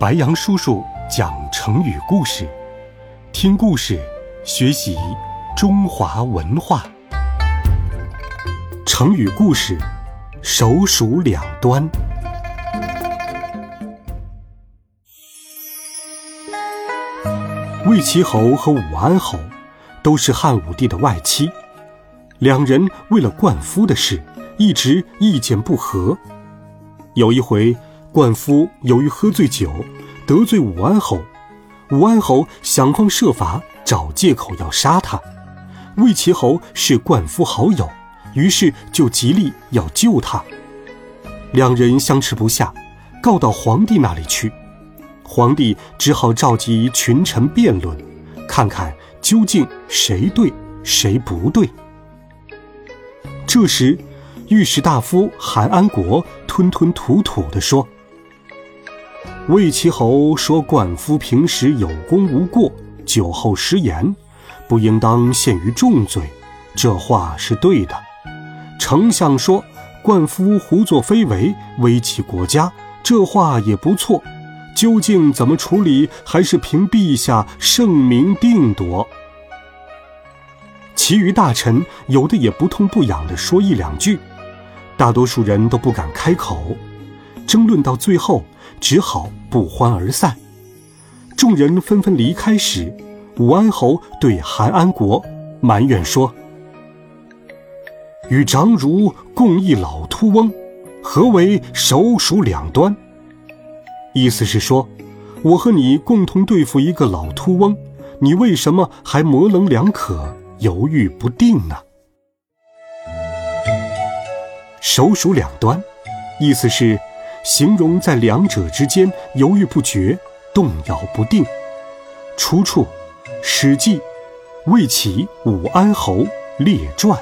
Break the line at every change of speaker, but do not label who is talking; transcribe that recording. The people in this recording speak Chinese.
白杨叔叔讲成语故事，听故事学习中华文化。成语故事，首鼠两端。魏齐侯和武安侯都是汉武帝的外戚，两人为了灌夫的事一直意见不合。有一回。灌夫由于喝醉酒，得罪武安侯，武安侯想方设法找借口要杀他。魏齐侯是灌夫好友，于是就极力要救他。两人相持不下，告到皇帝那里去。皇帝只好召集群臣辩论，看看究竟谁对谁不对。这时，御史大夫韩安国吞吞吐吐地说。魏齐侯说：“灌夫平时有功无过，酒后失言，不应当陷于重罪。”这话是对的。丞相说：“灌夫胡作非为，危及国家。”这话也不错。究竟怎么处理，还是凭陛下圣明定夺。其余大臣有的也不痛不痒地说一两句，大多数人都不敢开口。争论到最后，只好不欢而散。众人纷纷离开时，武安侯对韩安国埋怨说：“与长儒共一老秃翁，何为手鼠两端？”意思是说，我和你共同对付一个老秃翁，你为什么还模棱两可、犹豫不定呢？手鼠两端，意思是。形容在两者之间犹豫不决、动摇不定。出处：《史记·魏齐武安侯列传》。